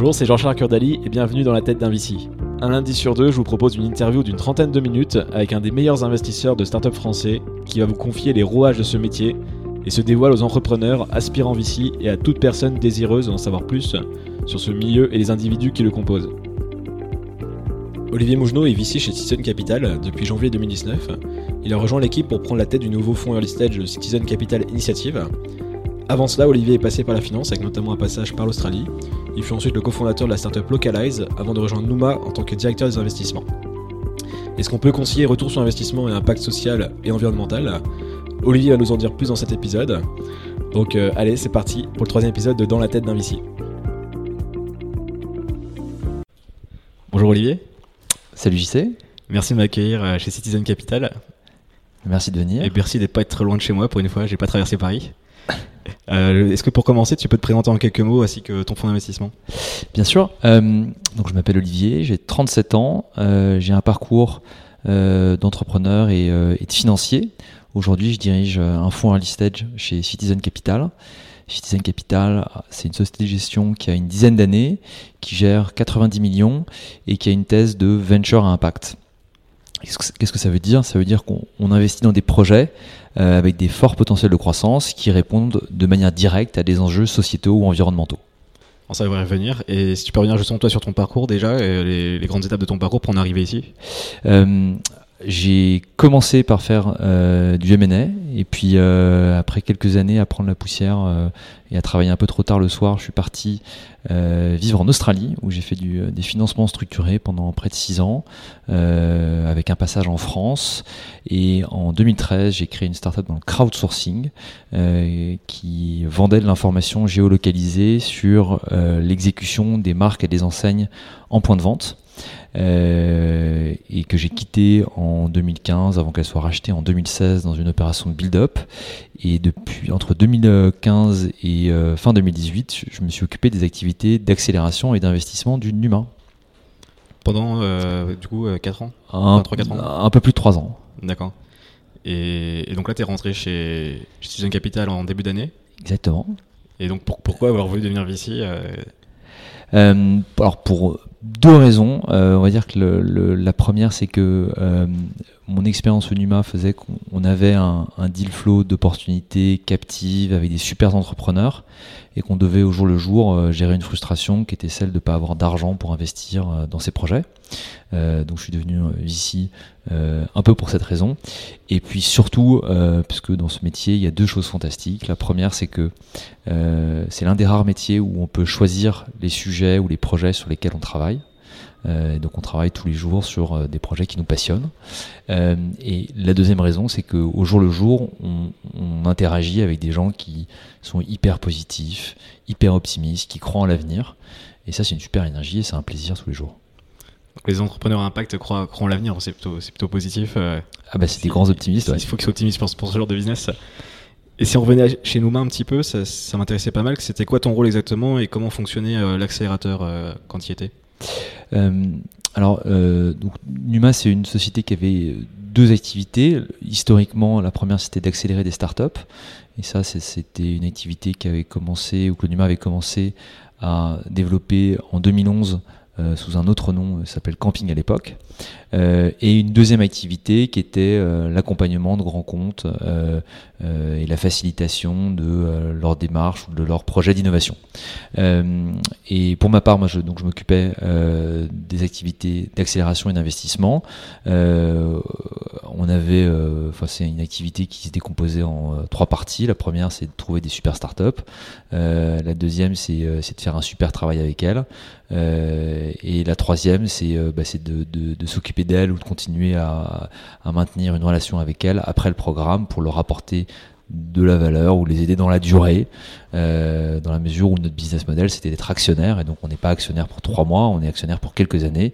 Bonjour, c'est Jean-Charles Curdali et bienvenue dans la tête d'un VC. Un lundi sur deux, je vous propose une interview d'une trentaine de minutes avec un des meilleurs investisseurs de start-up français qui va vous confier les rouages de ce métier et se dévoile aux entrepreneurs, aspirants VC et à toute personne désireuse d'en savoir plus sur ce milieu et les individus qui le composent. Olivier Mougenot est VC chez Citizen Capital depuis janvier 2019. Il a rejoint l'équipe pour prendre la tête du nouveau fonds early stage Citizen Capital Initiative. Avant cela, Olivier est passé par la finance avec notamment un passage par l'Australie. Il fut ensuite le cofondateur de la startup Localize avant de rejoindre Numa en tant que directeur des investissements. Est-ce qu'on peut concilier retour sur investissement et impact social et environnemental? Olivier va nous en dire plus dans cet épisode. Donc euh, allez, c'est parti pour le troisième épisode de Dans la tête d'un VC. Bonjour Olivier. Salut JC. Merci de m'accueillir euh, chez Citizen Capital. Merci de venir. Et merci d'être pas être très loin de chez moi pour une fois, j'ai pas traversé Paris. Euh, Est-ce que pour commencer, tu peux te présenter en quelques mots ainsi que ton fonds d'investissement? Bien sûr. Euh, donc je m'appelle Olivier, j'ai 37 ans, euh, j'ai un parcours d'entrepreneur et, de financier. Aujourd'hui, je dirige un fonds early stage chez Citizen Capital. Citizen Capital, c'est une société de gestion qui a une dizaine d'années, qui gère 90 millions et qui a une thèse de venture à impact. Qu'est-ce que ça veut dire? Ça veut dire qu'on investit dans des projets euh, avec des forts potentiels de croissance qui répondent de manière directe à des enjeux sociétaux ou environnementaux. On ça devrait revenir. Et si tu peux revenir justement toi sur ton parcours déjà, les, grandes étapes de ton parcours pour en arriver ici? Euh, J'ai commencé par faire euh, du M&A et puis euh, après quelques années à prendre la poussière euh, et à travailler un peu trop tard le soir, je suis parti euh, vivre en Australie où j'ai fait du, des financements structurés pendant près de six ans euh, avec un passage en France et en 2013 j'ai créé une startup dans le crowdsourcing euh, qui vendait de l'information géolocalisée sur l'exécution des marques et des enseignes en point de vente. Euh, et que j'ai quitté en 2015 avant qu'elle soit rachetée en 2016 dans une opération de build-up. Et depuis entre 2015 et euh, fin 2018, je me suis occupé des activités d'accélération et d'investissement du Numa. Pendant euh, du coup 4 ans un, 3, 4 ans un peu plus de 3 ans. D'accord. Et, et, donc là, tu es rentré chez, chez Citizen Capital en début d'année Exactement. Et donc pour, pourquoi avoir voulu devenir VC euh, alors pour deux raisons. Euh, on va dire que la première, c'est que euh, mon expérience au NUMA faisait qu'on avait un, deal flow d'opportunités captives avec des super entrepreneurs et qu'on devait au jour le jour euh, gérer une frustration qui était celle de ne pas avoir d'argent pour investir dans ces projets. Donc je suis devenu ici un peu pour cette raison. Et puis surtout, puisque dans ce métier, il y a deux choses fantastiques. La première, c'est que c'est l'un des rares métiers où on peut choisir les sujets ou les projets sur lesquels on travaille. Euh, donc on travaille tous les jours sur euh, des projets qui nous passionnent. Euh, et la deuxième raison, c'est qu'au jour le jour, on, on, interagit avec des gens qui sont hyper positifs, hyper optimistes, qui croient en l'avenir. Et ça, c'est une super énergie et c'est un plaisir tous les jours. Donc les entrepreneurs à impact croient, croient en l'avenir, c'est plutôt, plutôt positif. ah bah c'est des grands optimistes. Il faut qu'ils soient optimistes pour, pour, ce genre de business. Et si on revenait chez nous un petit peu, ça, ça m'intéressait pas mal. C'était quoi ton rôle exactement et comment fonctionnait l'accélérateur quand il était? Alors, euh, Numa, c'est une société qui avait deux activités. Historiquement, la première, c'était d'accélérer des startups. Et ça, c'était une activité qui avait commencé, ou que Numa avait commencé à développer en 2011 euh, sous un autre nom, ça s'appelle Camping à l'époque. Euh, et une deuxième activité qui était euh, l'accompagnement de grands comptes et la facilitation de leur démarche ou de leur projet d'innovation. et pour ma part, moi, je, je m'occupais des activités d'accélération et d'investissement. on avait, enfin, c'est une activité qui se décomposait en trois parties. La première, c'est de trouver des super startups. la deuxième, c'est de faire un super travail avec elles. Et la troisième, c'est bah, de, s'occuper d'elle ou de continuer à, à, maintenir une relation avec elle après le programme pour leur apporter de la valeur ou les aider dans la durée, euh, dans la mesure où notre business model c'était d'être actionnaire. Et donc on n'est pas actionnaire pour trois mois, on est actionnaire pour quelques années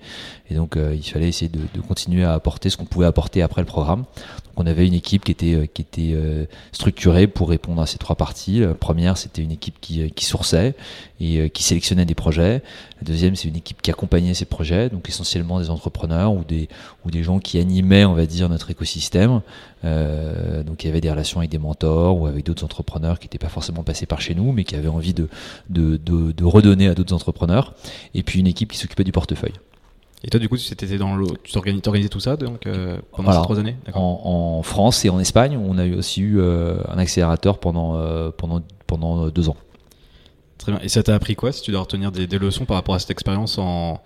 et donc euh, il fallait essayer de, de, continuer à apporter ce qu'on pouvait apporter après le programme. Donc on avait une équipe qui était euh, qui était euh, structurée pour répondre à ces trois parties. La première c'était une équipe qui, euh, qui sourçait et qui sélectionnait des projets. La deuxième c'est une équipe qui accompagnait ces projets, donc essentiellement des entrepreneurs ou des ou des gens qui animaient on va dire notre écosystème. donc il y avait des relations avec des mentors ou avec d'autres entrepreneurs qui n'étaient pas forcément passés par chez nous, mais qui avaient envie de, de, de, de redonner à d'autres entrepreneurs. Et puis une équipe qui s'occupait du portefeuille. Et toi, du coup, tu dans le, tu organisais tout ça donc, euh, pendant ces trois années? En, en, France et en Espagne, on a aussi eu euh, un accélérateur pendant, euh, pendant, pendant deux ans. Très bien. Et ça t'a appris quoi si tu dois retenir des, des, leçons par rapport à cette expérience en,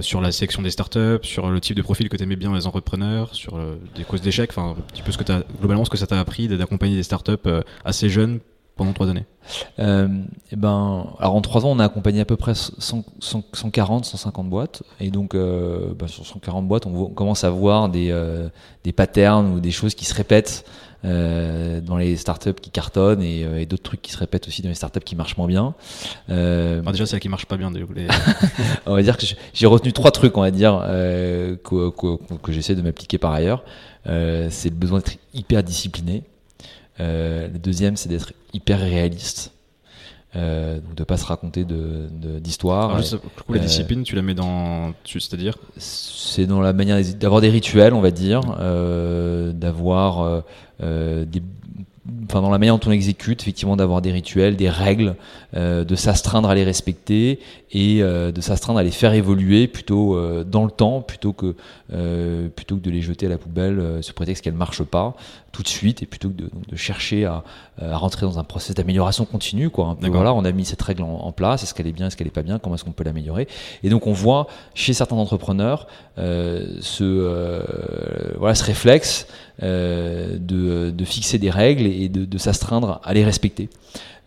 sur la sélection des startups, sur le type de profil que tu aimais bien les entrepreneurs, sur des causes d'échec, enfin un petit peu ce que as, globalement ce que ça t'a appris d'accompagner des startups assez jeunes pendant trois années euh, et eh ben, alors en trois ans, on a accompagné à peu près 100, 140, 150 boîtes, et donc euh, bah, sur 140 boîtes, on, commence à voir des, euh, des patterns ou des choses qui se répètent euh, dans les startups qui cartonnent et, et d'autres trucs qui se répètent aussi dans les startups qui marchent moins bien. Alors déjà, là qui marche pas bien. Les... on va dire que j'ai retenu trois trucs, on va dire, que, que, que j'essaie de m'appliquer par ailleurs. c'est le besoin d'être hyper discipliné. Euh, le deuxième, c'est d'être hyper réaliste. Euh, donc de pas se raconter d'histoires. De, la euh, discipline, tu la mets dans, c'est-à-dire C'est dans la manière d'avoir des rituels, on va dire, euh, d'avoir euh, des enfin dans la manière dont on exécute, effectivement d'avoir des rituels, des règles, euh, de s'astreindre à les respecter et euh, de s'astreindre à les faire évoluer plutôt euh, dans le temps plutôt que plutôt que de les jeter à la poubelle sous prétexte qu'elles marchent pas tout de suite et plutôt que de, de chercher à, à, rentrer dans un processus d'amélioration continue quoi. voilà, on a mis cette règle en, en place, est-ce qu'elle est bien, est-ce qu'elle est pas bien, comment est-ce qu'on peut l'améliorer? Et donc on voit chez certains entrepreneurs ce voilà ce réflexe euh, de, de, fixer des règles et de, de s'astreindre à les respecter.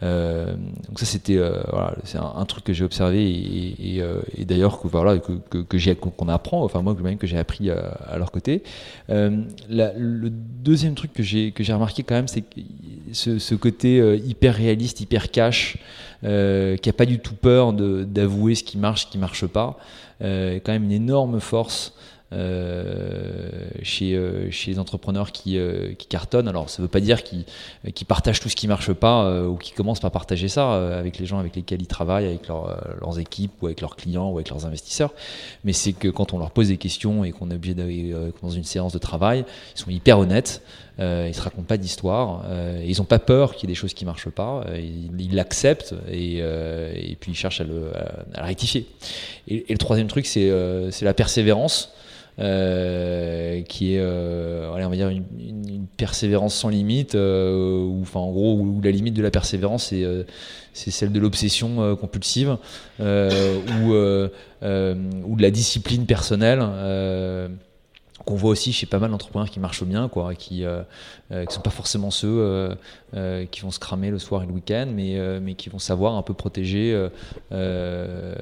Euh, donc ça c'était euh, voilà, c'est un, truc que j'ai observé et, euh, d'ailleurs que voilà que, que, que qu'on apprend enfin moi même que j'ai appris à, leur côté. Euh, le deuxième truc que j'ai que j'ai remarqué quand même c'est ce, ce, côté euh, hyper réaliste hyper cash qui a pas du tout peur d'avouer ce qui marche ce qui marche pas est quand même une énorme force euh, chez, euh, chez les entrepreneurs qui, euh, cartonnent. Alors, ça ne veut pas dire qu'ils qu partagent tout ce qui ne marche pas ou qu'ils commencent par partager ça avec les gens avec lesquels ils travaillent, avec leur, leurs équipes ou avec leurs clients ou avec leurs investisseurs. Mais c'est que quand on leur pose des questions et qu'on est obligé d'aller dans une séance de travail, ils sont hyper honnêtes. Ils se racontent pas d'histoire, ils n'ont pas peur qu'il y ait des choses qui marchent pas, ils l'acceptent et, puis ils cherchent à le, rectifier. Et, le troisième truc, c'est la persévérance. Euh, qui est, euh, on va dire une, une, persévérance sans limite, euh, ou enfin en gros où, la limite de la persévérance c'est euh, c'est celle de l'obsession euh, compulsive ou ou de la discipline personnelle qu'on voit aussi chez pas mal d'entrepreneurs qui marchent bien, quoi, qui euh, euh, qui sont pas forcément ceux euh, euh, qui vont se cramer le soir et le week-end, mais euh, mais qui vont savoir un peu protéger euh,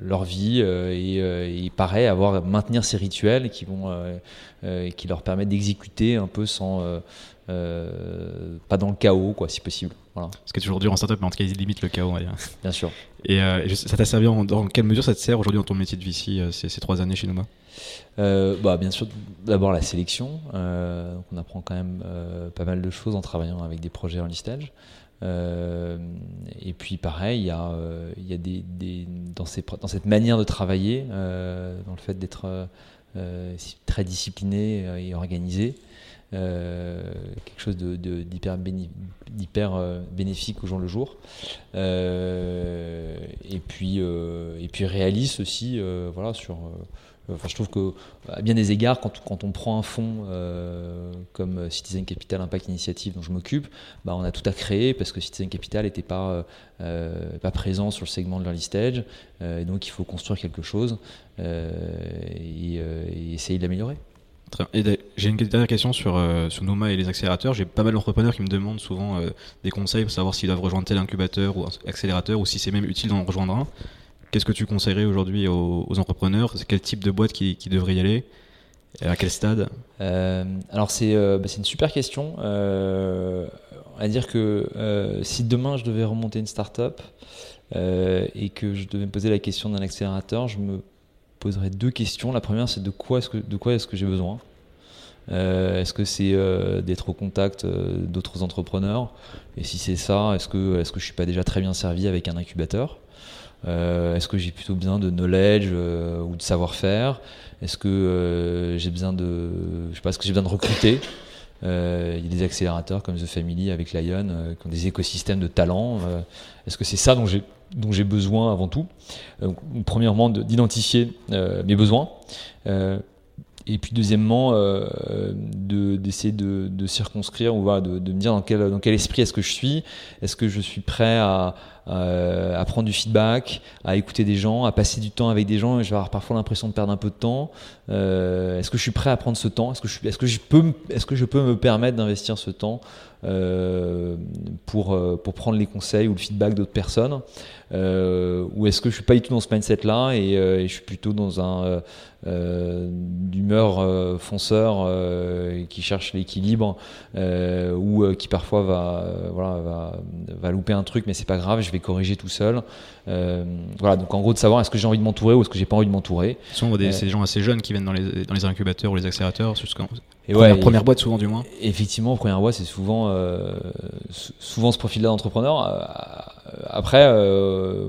leur vie et, et pareil avoir maintenir ces rituels qui vont qui leur permettent d'exécuter un peu sans pas dans le chaos, quoi, si possible. Voilà. Ce qui est toujours dur en startup, mais en tout cas, ils limitent le chaos, on va dire. Bien sûr. Et ça t'a servi en, dans quelle mesure ça te sert aujourd'hui dans ton métier de VC ces, ces trois années chez Numa euh, bah, Bien sûr, d'abord la sélection. Euh, on apprend quand même euh, pas mal de choses en travaillant avec des projets en listage. Euh, et puis pareil, il y a, il y a des, des, dans, ces, dans cette manière de travailler, dans le fait d'être très discipliné et organisé, euh, quelque chose d'hyper euh, bénéfique au jour le jour. Euh, et, puis, et puis réaliste aussi, voilà, sur Enfin, je trouve que à bien des égards, quand, quand on prend un fonds euh, comme Citizen Capital Impact Initiative dont je m'occupe, bah, on a tout à créer parce que Citizen Capital n'était pas, euh, pas présent sur le segment de l'early stage. Euh, et donc il faut construire quelque chose et, essayer de l'améliorer. J'ai une dernière question sur, Noma et les accélérateurs. J'ai pas mal d'entrepreneurs qui me demandent souvent des conseils pour savoir s'ils doivent rejoindre tel incubateur ou accélérateur ou si c'est même utile d'en rejoindre un. Qu'est-ce que tu conseillerais aujourd'hui aux, entrepreneurs? Quel type de boîte qui, devrait y aller? À quel stade? Euh, Alors c'est euh, bah, une super question. Euh, va dire que euh, si demain je devais remonter une startup euh, et que je devais me poser la question d'un accélérateur, je me poserais deux questions. La première c'est de quoi est-ce que de quoi est-ce que j'ai besoin? Euh, Est-ce que c'est euh, d'être au contact euh, d'autres entrepreneurs? Et si c'est ça, est-ce que, est -ce que je suis pas déjà très bien servi avec un incubateur? Est-ce que j'ai plutôt besoin de knowledge ou de savoir-faire? Est-ce que j'ai besoin de, je sais pas, est-ce que j'ai besoin de recruter? Il y a des accélérateurs comme The Family avec Lion qui ont des écosystèmes de talents. Est-ce que c'est ça dont j'ai dont j'ai besoin avant tout. premièrement, d'identifier mes besoins et puis deuxièmement, euh, d'essayer de, de, circonscrire ou de, de, me dire dans quel, dans quel esprit est-ce que je suis. Est-ce que je suis prêt à, à, prendre du feedback, à écouter des gens, à passer du temps avec des gens et je vais avoir parfois l'impression de perdre un peu de temps. Euh, est-ce que je suis prêt à prendre ce temps? Est-ce que, je, peux, est-ce que je peux me permettre d'investir ce temps euh, pour, euh, pour prendre les conseils ou le feedback d'autres personnes? Euh, Ou est-ce que je suis pas du tout dans ce mindset-là et, je suis plutôt dans un euh, d'humeur euh, fonceur euh, qui cherche l'équilibre ou qui parfois va, voilà, va, louper un truc mais c'est pas grave vais corriger tout seul voilà donc en gros de savoir est-ce que j'ai envie de m'entourer ou est-ce que j'ai pas envie de m'entourer souvent c'est des gens assez jeunes qui viennent dans les, dans les incubateurs ou les accélérateurs jusqu'en et ouais, première boîte souvent du moins. Effectivement, première boîte c'est souvent euh, souvent ce profil-là d'entrepreneur. Après, euh,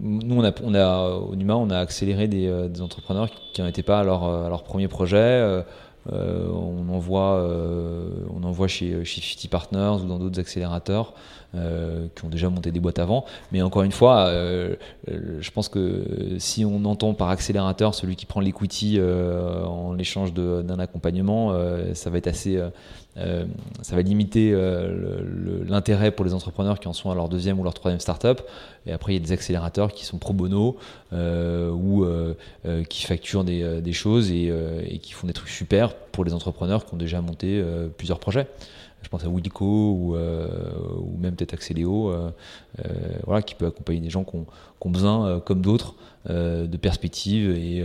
nous on a, on a au Numa on a accéléré des, des entrepreneurs qui n'en étaient pas à leur, à leur premier projet. Euh, on envoie, euh, on envoie chez, chez 50 Partners ou dans d'autres accélérateurs euh, qui ont déjà monté des boîtes avant. Mais encore une fois, je pense que si on entend par accélérateur celui qui prend l'equity en échange d'un accompagnement, ça va être assez euh, ça va limiter euh, l'intérêt pour les entrepreneurs qui en sont à leur deuxième ou leur troisième startup. Et après, il y a des accélérateurs qui sont pro bono euh, ou qui facturent des, choses et, qui font des trucs super pour les entrepreneurs qui ont déjà monté plusieurs projets je pense à Wilco ou, ou même peut-être Axeléo, voilà, qui peut accompagner des gens qui ont, besoin, comme d'autres, de perspectives et,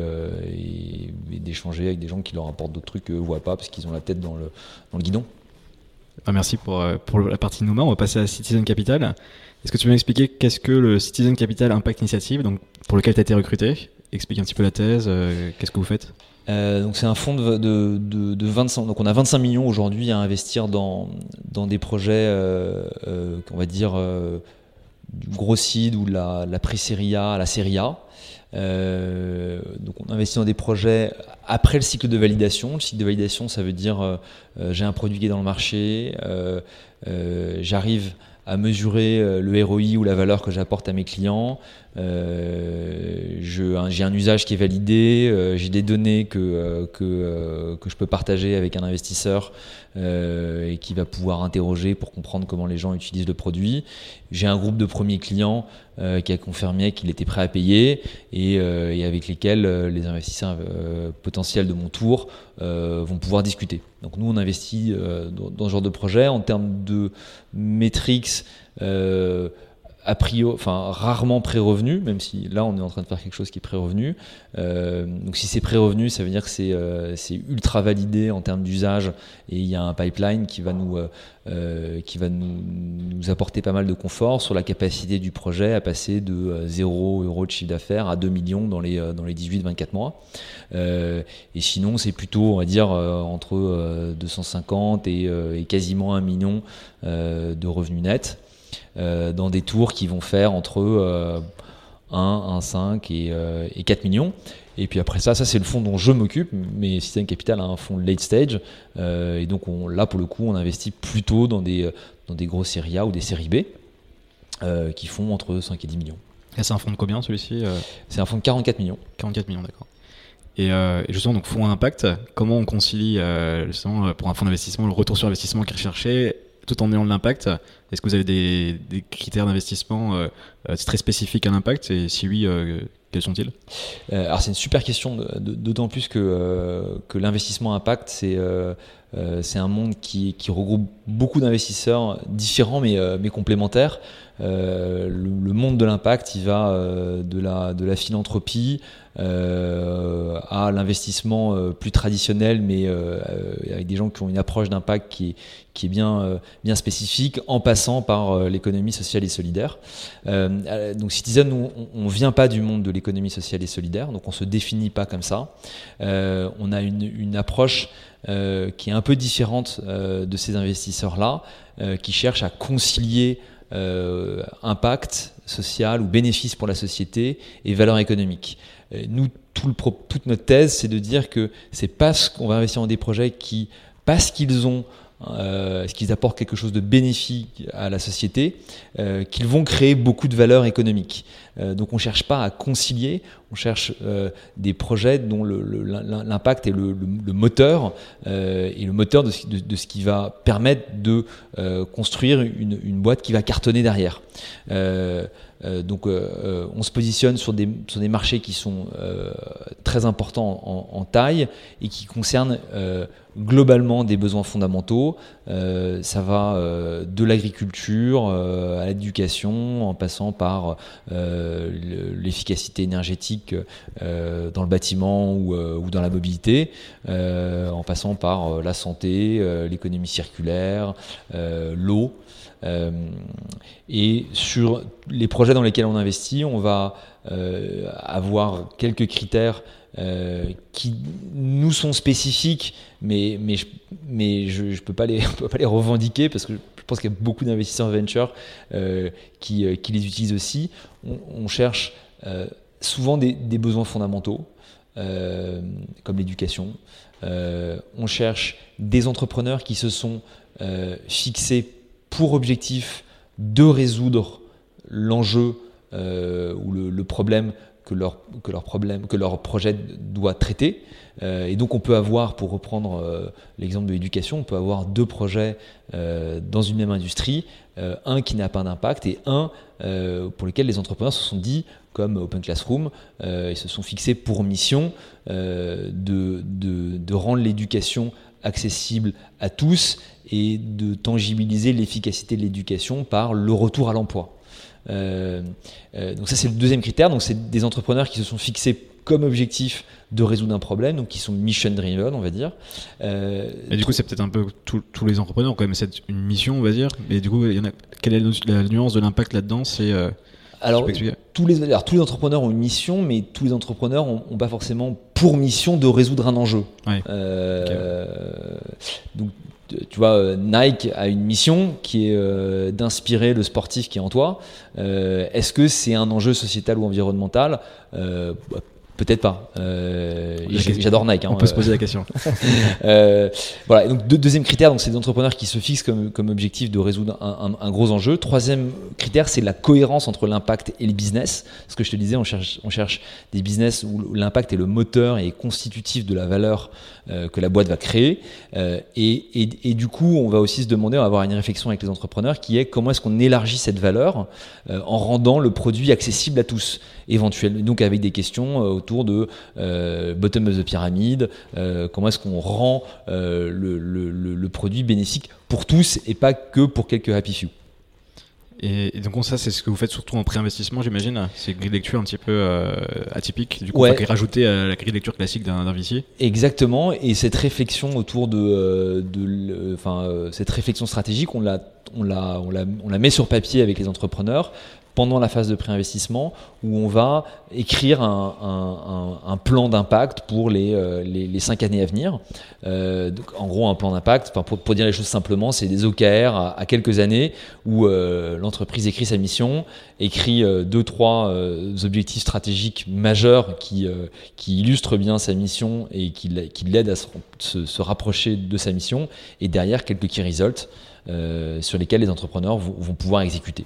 d'échanger avec des gens qui leur apportent d'autres trucs qu'eux ne voient pas parce qu'ils ont la tête dans le, guidon. Ah, merci pour, euh, la partie Nouma. On va passer à Citizen Capital. Est-ce que tu peux m'expliquer qu'est-ce que le Citizen Capital Impact Initiative, donc pour lequel tu as été recruté? Explique un petit peu la thèse, euh, qu'est-ce que vous faites? Euh, donc c'est un fonds de, de, de, de, 25, donc on a 25 millions aujourd'hui à investir dans, dans des projets, euh, on va dire, du gros seed ou de la, la pré-série A à la série A. Euh, donc on investit dans des projets après le cycle de validation. Le cycle de validation, ça veut dire euh, euh, j'ai un produit qui est dans le marché, j'arrive à mesurer le ROI ou la valeur que j'apporte à mes clients. Euh, j'ai un usage qui est validé, j'ai des données que, que, que, je peux partager avec un investisseur et qui va pouvoir interroger pour comprendre comment les gens utilisent le produit. J'ai un groupe de premiers clients euh, qui a confirmé qu'il était prêt à payer et, euh, et avec lesquels euh, les investisseurs potentiels de mon tour vont pouvoir discuter. Donc nous, on investit dans, ce genre de projet en termes de métriques a priori, enfin rarement pré-revenu, même si là on est en train de faire quelque chose qui est pré-revenu. Euh, donc si c'est pré-revenu, ça veut dire que c'est euh, ultra validé en termes d'usage et il y a un pipeline qui va nous euh, qui va nous, nous, apporter pas mal de confort sur la capacité du projet à passer de 0 euros de chiffre d'affaires à 2 millions dans les dans les 18-24 mois. et sinon c'est plutôt on va dire entre 250 et, et, quasiment 1 million de revenus nets. Euh, dans des tours qui vont faire entre 1, 1,5 et, euh, et 4 millions. Et puis après ça, ça c'est le fonds dont je m'occupe, mais System Capital a un fonds late stage. Euh, et donc on, là, pour le coup, on investit plutôt dans des, dans des gros séries A ou des séries B qui font entre 5 et 10 millions. Et c'est un fonds de combien celui-ci C'est un fonds de 44 millions. 44 millions, d'accord. Et, justement, donc fonds à impact, comment on concilie justement, pour un fonds d'investissement le retour sur investissement qui est recherché tout en ayant de l'impact. Est-ce que vous avez des, critères d'investissement euh, euh, très spécifiques à l'impact? Et si oui, euh, quels sont-ils? Alors c'est une super question, d'autant plus que, que l'investissement impact, c'est un monde qui, regroupe beaucoup d'investisseurs différents mais, mais complémentaires. le, monde de l'impact, il va de, la, de la philanthropie l'investissement euh, plus traditionnel, mais euh, avec des gens qui ont une approche d'impact qui, est bien, bien spécifique, en passant par l'économie sociale et solidaire. donc Citizen, on ne vient pas du monde de l'économie sociale et solidaire, donc on ne se définit pas comme ça. on a une, une approche qui est un peu différente de ces investisseurs-là, qui cherchent à concilier impact social ou bénéfice pour la société et valeur économique. Euh, nous, tout le, toute notre thèse, c'est de dire que c'est parce qu'on va investir dans des projets qui, parce qu'ils ont est-ce qu'ils apportent quelque chose de bénéfique à la société, qu'ils vont créer beaucoup de valeur économique. donc on ne cherche pas à concilier, on cherche des projets dont l'impact est le, moteur et le moteur de ce, qui va permettre de construire une, boîte qui va cartonner derrière. Euh, donc euh, euh, on se positionne sur des, sur des marchés qui sont très importants en, taille et qui concernent globalement des besoins fondamentaux. ça va de l'agriculture à l'éducation, en passant par l'efficacité énergétique dans le bâtiment ou, ou dans la mobilité, en passant par la santé, l'économie circulaire, l'eau. Euh, et sur les projets dans lesquels on investit, on va euh, avoir quelques critères euh, qui nous sont spécifiques, mais, mais, je, mais peux, pas les, peux pas les revendiquer parce que je pense qu'il y a beaucoup d'investisseurs venture qui, qui, les utilisent aussi. On, cherche souvent des, besoins fondamentaux, comme l'éducation. on cherche des entrepreneurs qui se sont fixés pour objectif de résoudre l'enjeu euh, ou le, problème que leur, que leur, problème, que leur projet doit traiter. Euh, et donc on peut avoir, pour reprendre euh, l'exemple de l'éducation, on peut avoir deux projets dans une même industrie, un qui n'a pas d'impact et un pour lequel les entrepreneurs se sont dit, comme Open Classroom, ils se sont fixés pour mission de, de, de rendre l'éducation accessible à tous et de tangibiliser l'efficacité de l'éducation par le retour à l'emploi. Euh, euh, donc ça c'est le deuxième critère. Donc c'est des entrepreneurs qui se sont fixés comme objectif de résoudre un problème, donc qui sont mission driven, on va dire. Euh, et du coup, c'est peut-être un peu tous les entrepreneurs ont quand même cette une mission, on va dire. Mais du coup, il y en a, quelle est la nuance de l'impact là-dedans? C'est alors, tous les, alors, tous les entrepreneurs ont une mission, mais tous les entrepreneurs n'ont pas forcément pour mission de résoudre un enjeu. Euh, donc, tu vois, Nike a une mission qui est euh, d'inspirer le sportif qui est en toi. Euh, est-ce que c'est un enjeu sociétal ou environnemental? Peut-être pas. Euh, j'adore Nike. Hein, On peut se poser la question. euh, voilà. Donc deuxième critère, donc c'est des entrepreneurs qui se fixent comme, comme objectif de résoudre un, un, gros enjeu. Troisième critère, c'est la cohérence entre l'impact et le business. Ce que je te disais, on cherche, on cherche des business où l'impact est le moteur et est constitutif de la valeur euh, que la boîte va créer. Euh, et, et, et, du coup, on va aussi se demander, on va avoir une réflexion avec les entrepreneurs qui est comment est-ce qu'on élargit cette valeur euh, en rendant le produit accessible à tous, éventuellement. Donc avec des questions autour de euh, bottom of the pyramide, euh, comment est-ce qu'on rend euh, le, produit bénéfique pour tous et pas que pour quelques happy few. Et, donc ça, c'est ce que vous faites surtout en pré-investissement, j'imagine. C'est une grille de lecture un petit peu atypique, du coup, ouais. rajouter à la grille de lecture classique d'un VC. Exactement. Et cette réflexion autour de, de enfin, cette réflexion stratégique, on la, on la, on la, on la met sur papier avec les entrepreneurs pendant la phase de préinvestissement où on va écrire un, plan d'impact pour les, euh, les, cinq années à venir. Euh, en gros, un plan d'impact, pour, dire les choses simplement, c'est des OKR à, quelques années où euh, l'entreprise écrit sa mission, écrit deux, trois objectifs stratégiques majeurs qui, illustrent bien sa mission et qui, l'aident à se, se, rapprocher de sa mission, et derrière quelques key results sur lesquels les entrepreneurs vont pouvoir exécuter.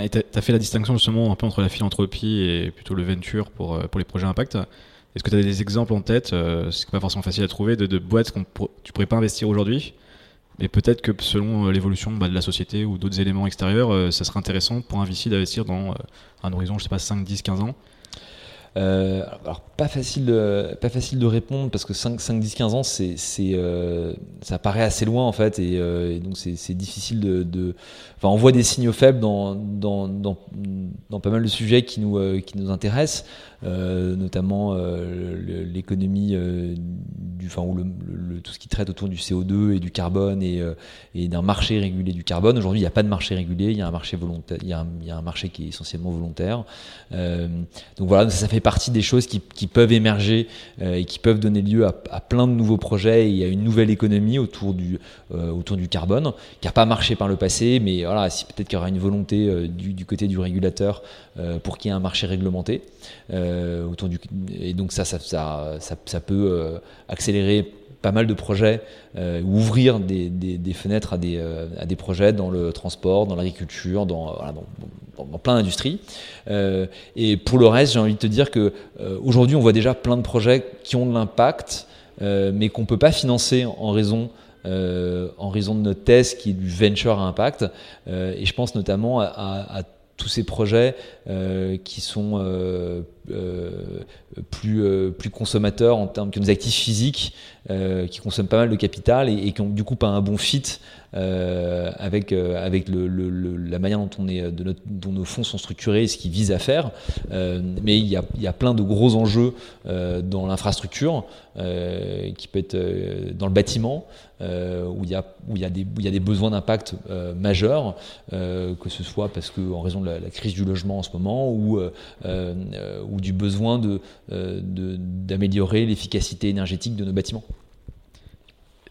Et tu fait la distinction justement un peu entre la philanthropie et plutôt le venture pour, euh, pour les projets impact. Est-ce que tu as des exemples en tête, euh, c'est pas forcément facile à trouver, de, de boîtes que tu pourrais pas investir aujourd'hui, mais peut-être que selon euh, l'évolution bah, de la société ou d'autres éléments extérieurs, ça serait intéressant pour un VC d'investir dans un horizon, je sais pas, 5, 10, 15 ans euh, alors, pas facile, de, pas facile de répondre parce que 5, 5 10, 15 ans, euh, ça paraît assez loin en fait et, euh, donc c'est, difficile de, Enfin, on voit des signaux faibles dans, dans, dans, pas mal de sujets qui nous, qui nous intéressent, notamment l'économie enfin, ou le, tout ce qui traite autour du CO2 et du carbone et, et d'un marché régulé du carbone. Aujourd'hui, il n'y a pas de marché régulé, il y a un marché volontaire, il y a un marché qui est essentiellement volontaire. donc voilà, ça fait partie des choses qui, peuvent émerger euh, et qui peuvent donner lieu à, plein de nouveaux projets et à une nouvelle économie autour du, euh, autour du carbone, qui n'a pas marché par le passé, mais voilà, si peut-être qu'il y aura une volonté euh, du, côté du régulateur pour qu'il y ait un marché réglementé. autour du, et donc ça, ça, ça, ça, peut accélérer pas mal de projets, euh, ouvrir des, des, fenêtres à des, à des projets dans le transport, dans l'agriculture, dans, dans, plein d'industries. et pour le reste, j'ai envie de te dire que aujourd'hui, on voit déjà plein de projets qui ont de l'impact, mais qu'on peut pas financer en raison en raison de notre thèse qui est du venture à impact. et je pense notamment à tous ces projets euh, qui sont euh, euh, plus, plus consommateurs en termes que nos actifs physiques, qui consomment pas mal de capital et, qui ont du coup pas un bon fit avec, avec le, la manière dont, on est, de notre, dont nos fonds sont structurés et ce qu'ils visent à faire. mais il y, a, il y, a, plein de gros enjeux dans l'infrastructure, qui peut être dans le bâtiment, où, il y a, y des, y a des besoins d'impact majeurs, que ce soit parce que en raison de la, crise du logement en ce moment, ou, ou du besoin d'améliorer de, l'efficacité énergétique de nos bâtiments.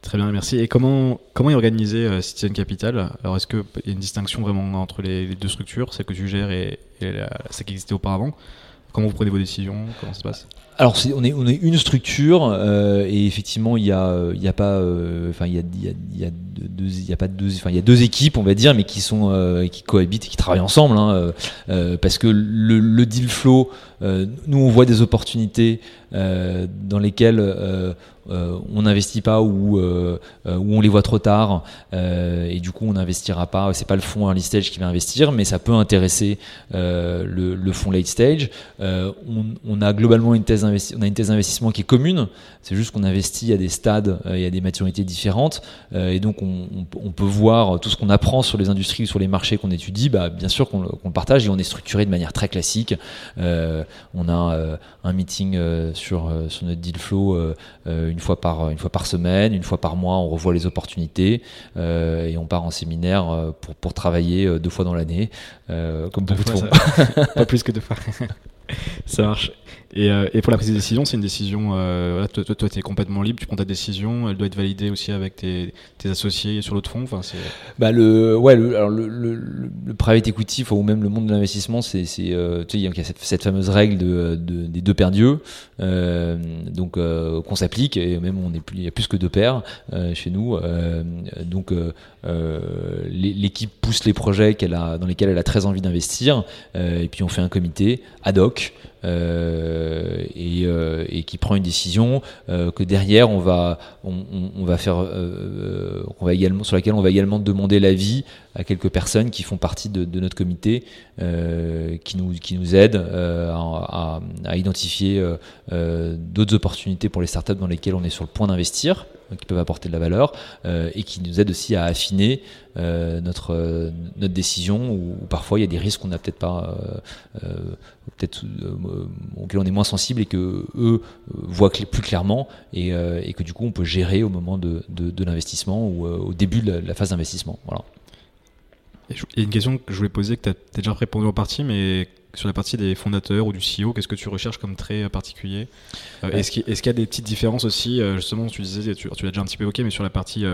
Très bien, merci. Et comment, comment est organisé euh, Citizen Capital? Alors, est-ce qu'il y a une distinction vraiment entre les, deux structures, celle que tu gères et, celle qui existait auparavant? Comment vous prenez vos décisions? Comment ça se passe? Alors on est une structure euh, et effectivement il y a il y a pas euh, il y a deux enfin il y a deux équipes on va dire mais qui sont euh, qui cohabitent et qui travaillent ensemble hein, parce que le, le deal flow nous on voit des opportunités dans lesquelles euh, on n'investit pas ou, euh, euh, ou on les voit trop tard et du coup on n'investira pas. C'est pas le fonds early stage qui va investir, mais ça peut intéresser le, fonds late stage. On, a globalement une thèse on a une thèse d'investissement qui est commune. C'est juste qu'on investit à des stades et à des maturités différentes et donc on, peut voir tout ce qu'on apprend sur les industries ou sur les marchés qu'on étudie. Bah, bien sûr qu'on le partage et on est structuré de manière très classique. on a un meeting sur, sur notre deal flow une fois par une fois par semaine, une fois par mois, on revoit les opportunités euh, et on part en séminaire euh, pour, pour travailler euh, deux fois dans l'année, comme beaucoup de font. Pas plus que deux fois. ça marche. Et, euh, et, pour la prise de décision, c'est une décision. Euh, toi, tu es complètement libre, tu prends ta décision, elle doit être validée aussi avec tes, associés sur l'autre fonds. Bah le, ouais, le, private equity ou même le monde de l'investissement, c'est, euh, tu sais, il y a cette, fameuse règle de, de, des deux paires d'yeux, euh, donc qu'on s'applique et même on est plus, il y a plus que deux paires chez nous. donc l'équipe pousse les projets a, dans lesquels elle a très envie d'investir, et puis on fait un comité ad hoc. Et, euh, et, qui prend une décision euh, que derrière on va faire sur laquelle on va également demander l'avis à quelques personnes qui font partie de, notre comité qui nous aident à, identifier d'autres opportunités pour les startups dans lesquelles on est sur le point d'investir qui peuvent apporter de la valeur et qui nous aident aussi à affiner notre notre décision où, parfois il y a des risques qu'on n'a peut-être pas peut-être euh, auxquels on est moins sensible et que eux euh, voient plus clairement et, euh, et, que du coup on peut gérer au moment de, de, l'investissement ou au début de la, phase d'investissement. Voilà. A une question que je voulais poser, que tu as déjà répondu en partie, mais sur la partie des fondateurs ou du CEO, qu'est-ce que tu recherches comme trait particulier Est-ce qu'il y, a des petites différences aussi Justement, tu disais, tu, l'as déjà un petit peu évoqué, mais sur la partie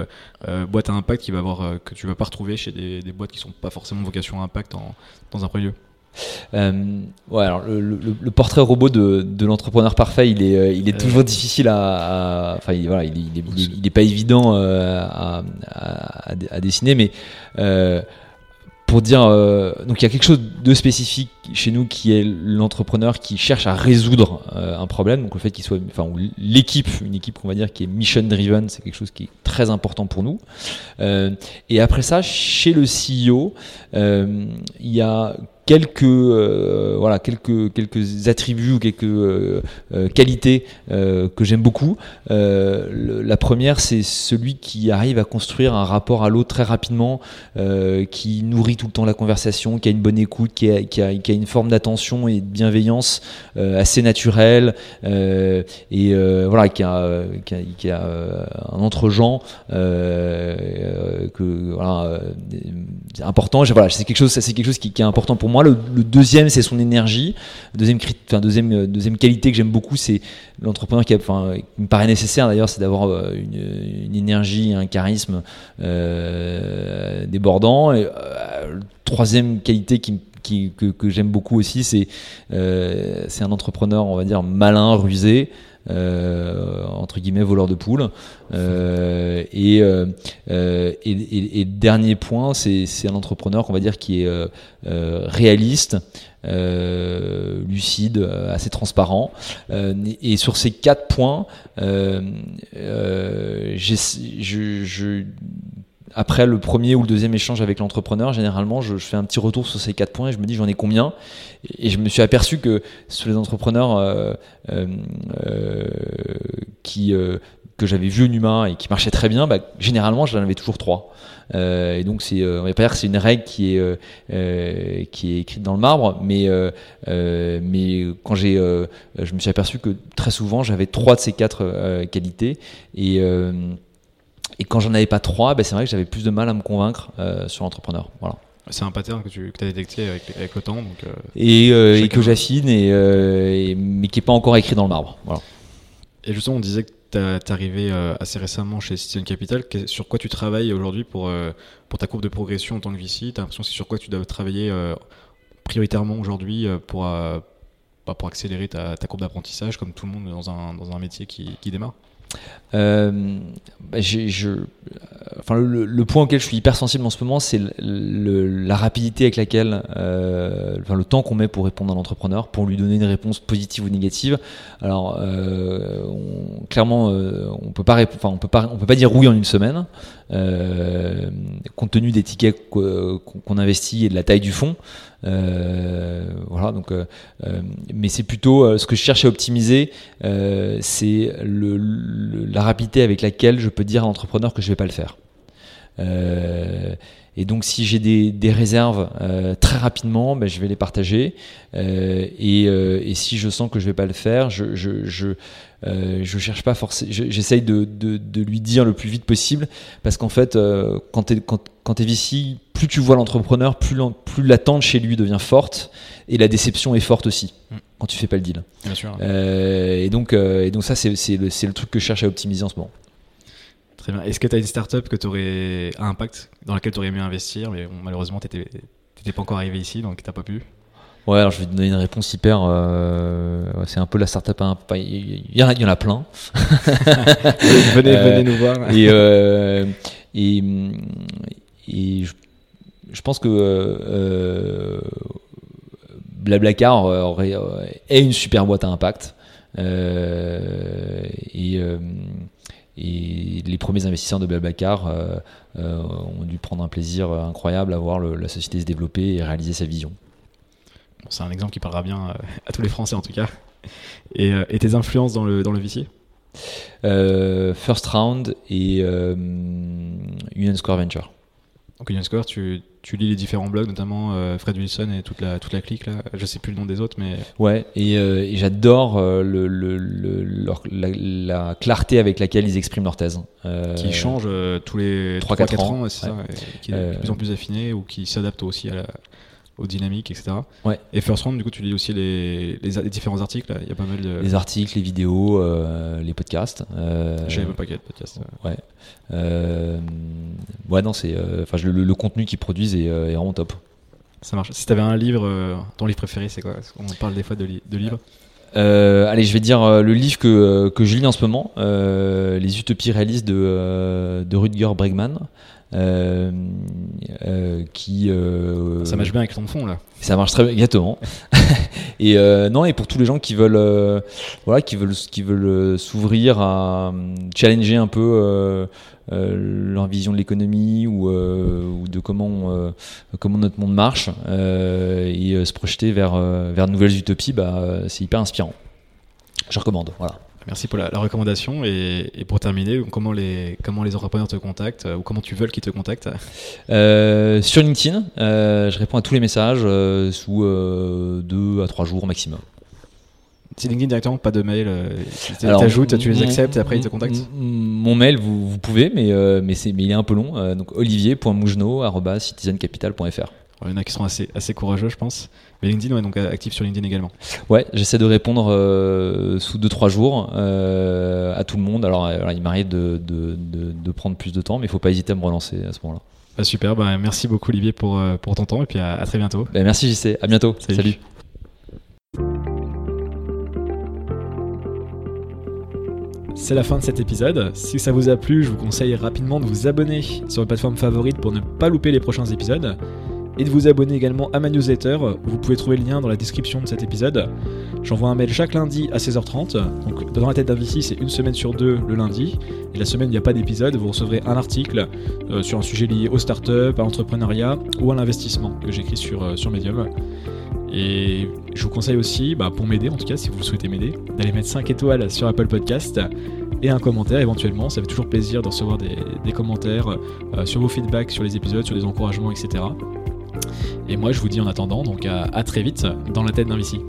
boîte à impact qui va avoir, que tu ne vas pas retrouver chez des, des boîtes qui ne sont pas forcément vocation à impact en, dans un premier lieu euh, ouais, alors le, portrait robot de, l'entrepreneur parfait, il est, euh, il est toujours difficile à, enfin, il, voilà, il, il, est, pas évident euh, à, à, dessiner, mais pour dire, donc il y a quelque chose de spécifique chez nous qui est l'entrepreneur qui cherche à résoudre un problème, donc le fait qu'il soit, enfin, l'équipe, une équipe qu'on va dire qui est mission driven, c'est quelque chose qui est très important pour nous. et après ça, chez le CEO, il y a quelques euh, voilà quelques quelques attributs ou quelques euh, euh, qualités que j'aime beaucoup. la première, c'est celui qui arrive à construire un rapport à l'autre très rapidement, qui nourrit tout le temps la conversation, qui a une bonne écoute, qui a, qui a une forme d'attention et de bienveillance assez naturelle et voilà qui a, qui a, a un entre-gens important. Voilà, c'est quelque chose, c'est quelque chose qui, est important pour moi le, deuxième, c'est son énergie. Deuxième, enfin, deuxième, euh, deuxième qualité que j'aime beaucoup, c'est l'entrepreneur qui, me paraît nécessaire d'ailleurs, c'est d'avoir euh, une, énergie, un charisme euh, débordant. Troisième qualité qui, que, j'aime beaucoup aussi, c'est euh, c'est un entrepreneur, on va dire, malin, rusé. Euh, entre guillemets voleur de poules euh, et, dernier point c'est un entrepreneur qu'on va dire qui est réaliste lucide assez transparent et sur ces quatre points je après le premier ou le deuxième échange avec l'entrepreneur, généralement, je, fais un petit retour sur ces quatre points et je me dis j'en ai combien? Et je me suis aperçu que sur les entrepreneurs euh, euh, euh euh, que j'avais vu en humain et qui marchaient très bien, bah, généralement, j'en avais toujours trois. Euh, et donc, c'est, on va pas dire que c'est une règle qui est écrite dans le marbre, mais mais quand j'ai, je me suis aperçu que très souvent, j'avais trois de ces quatre qualités et et quand j'en avais pas trois, ben c'est vrai que j'avais plus de mal à me convaincre euh, sur l'entrepreneur. Voilà. C'est un pattern que tu as détecté avec, avec, le temps. Donc, euh, et, euh, et, que j'affine, et, et, mais qui n'est pas encore écrit dans le marbre. Voilà. Et justement, on disait que tu es arrivé assez récemment chez Citizen Capital. Sur quoi tu travailles aujourd'hui pour, pour ta courbe de progression en tant que VC Tu as l'impression que c'est sur quoi tu dois travailler prioritairement aujourd'hui pour, bah, pour accélérer ta, ta courbe d'apprentissage, comme tout le monde dans un, dans un métier qui, qui démarre? Euh, le, point auquel je suis hyper sensible en ce moment, c'est la rapidité avec laquelle, euh, le temps qu'on met pour répondre à l'entrepreneur, pour lui donner une réponse positive ou négative. Alors, euh, clairement, on peut peut peut pas dire oui en une semaine, compte tenu des tickets qu'on investit et de la taille du fonds. Euh, voilà, donc, euh, euh, mais c'est plutôt ce que je cherche à optimiser, c'est la rapidité avec laquelle je peux dire à l'entrepreneur que je vais pas le faire. Et donc, si j'ai des, des, réserves très rapidement, ben, je vais les partager. Et, et, si je sens que je vais pas le faire, je, je, je euh, je cherche pas forcément, j'essaye de, de, de, lui dire le plus vite possible parce qu'en fait, euh, quand tu es, quand, quand es VC, plus tu vois l'entrepreneur, plus, l'attente chez lui devient forte et la déception est forte aussi mm. quand tu fais pas le deal. Bien sûr. Euh, et, donc, euh, et donc, ça, c'est le, le truc que je cherche à optimiser en ce moment. Très bien. Est-ce que tu as une startup que tu aurais à impact dans laquelle tu aurais aimé investir, mais bon, malheureusement, tu n'étais pas encore arrivé ici, donc tu pas pu Ouais, alors je vais te donner une réponse hyper. Euh, c'est un peu la startup. Hein, il y, en a, il y en a plein. venez, venez euh, nous voir. Et, euh, et, et je, je, pense que Blablacar aurait, est une super boîte à impact. et, et les premiers investisseurs de Blablacar ont dû prendre un plaisir incroyable à voir le, la société se développer et réaliser sa vision c'est un exemple qui parlera bien euh, à tous les Français en tout cas. Et, euh, tes influences dans le, dans le VC euh, First Round et Union Square Venture. Donc Union Square, tu, tu lis les différents blogs, notamment Fred Wilson et toute la, toute la clique là. Je sais plus le nom des autres, mais ouais. Et, j'adore le, le, la, clarté avec laquelle ils expriment leur thèse. qui change tous les 3-4 ans, c'est ça, qui est de plus en plus affiné ou qui s'adapte aussi à la, aux dynamiques, etc. Ouais. Et First Round, du coup, tu lis aussi les, les, différents articles. Il y a pas mal de. Les articles, les vidéos, euh, les podcasts. Euh, J'avais même pas qu'il de podcasts. Ouais. Euh, ouais, non, c'est. Euh, enfin, le, le, contenu qu'ils produisent est, est, vraiment top. Ça marche. Si tu avais un livre, ton livre préféré, c'est quoi? On parle des fois de, de livres. Euh, allez, je vais dire euh, le livre que, que je lis en ce moment, Les Utopies réalistes de, de Rutger Bregman. Euh, euh, qui euh, ça marche bien avec ton fond là. Ça marche très bien exactement. Et non et pour tous les gens qui veulent voilà qui veulent qui veulent s'ouvrir à challenger un peu leur vision de l'économie ou, ou, de comment comment notre monde marche et se projeter vers vers de nouvelles utopies bah c'est hyper inspirant. Je recommande voilà Merci pour la, recommandation. Et, pour terminer, comment les, comment les entrepreneurs te contactent euh, ou comment tu veux qu'ils te contactent? Euh, Sur LinkedIn, euh, je réponds à tous les messages sous deux à trois jours maximum. C'est LinkedIn directement, pas de mail. tu t'ajoutes, tu les acceptes et après ils te contactent? Mon mail, vous, vous pouvez, mais, mais, mais il est un peu long. donc olivier.mougenot.citizencapital.fr. Il y en a qui sont assez, assez courageux, je pense. Mais LinkedIn, ouais, donc euh, actif sur LinkedIn également. Ouais, j'essaie de répondre euh, sous 2-3 jours euh, à tout le monde. Alors, il m'arrive de, de, de, de, prendre plus de temps, mais il ne faut pas hésiter à me relancer à ce moment-là. Bah, super, bah, merci beaucoup Olivier pour, pour ton temps et puis à, à très bientôt. Bah, merci JC, à bientôt. Salut. Salut. C'est la fin de cet épisode. Si ça vous a plu, je vous conseille rapidement de vous abonner sur votre plateforme favorite pour ne pas louper les prochains épisodes. Et de vous abonner également à ma newsletter. Vous pouvez trouver le lien dans la description de cet épisode. J'envoie un mail chaque lundi à 16h30. Donc dans la tête d'un VC, c'est une semaine sur deux le lundi. Et la semaine, il n'y a pas d'épisode. Vous recevrez un article euh, sur un sujet lié aux startups, à l'entrepreneuriat ou à l'investissement que j'écris sur, euh, sur Medium. Et je vous conseille aussi, bah, pour m'aider en tout cas, si vous souhaitez m'aider, d'aller mettre 5 étoiles sur Apple Podcast et un commentaire éventuellement. Ça fait toujours plaisir de recevoir des, des commentaires euh, sur vos feedbacks sur les épisodes, sur les encouragements, etc. Et moi je vous dis en attendant, donc à, très vite dans la tête d'un VC.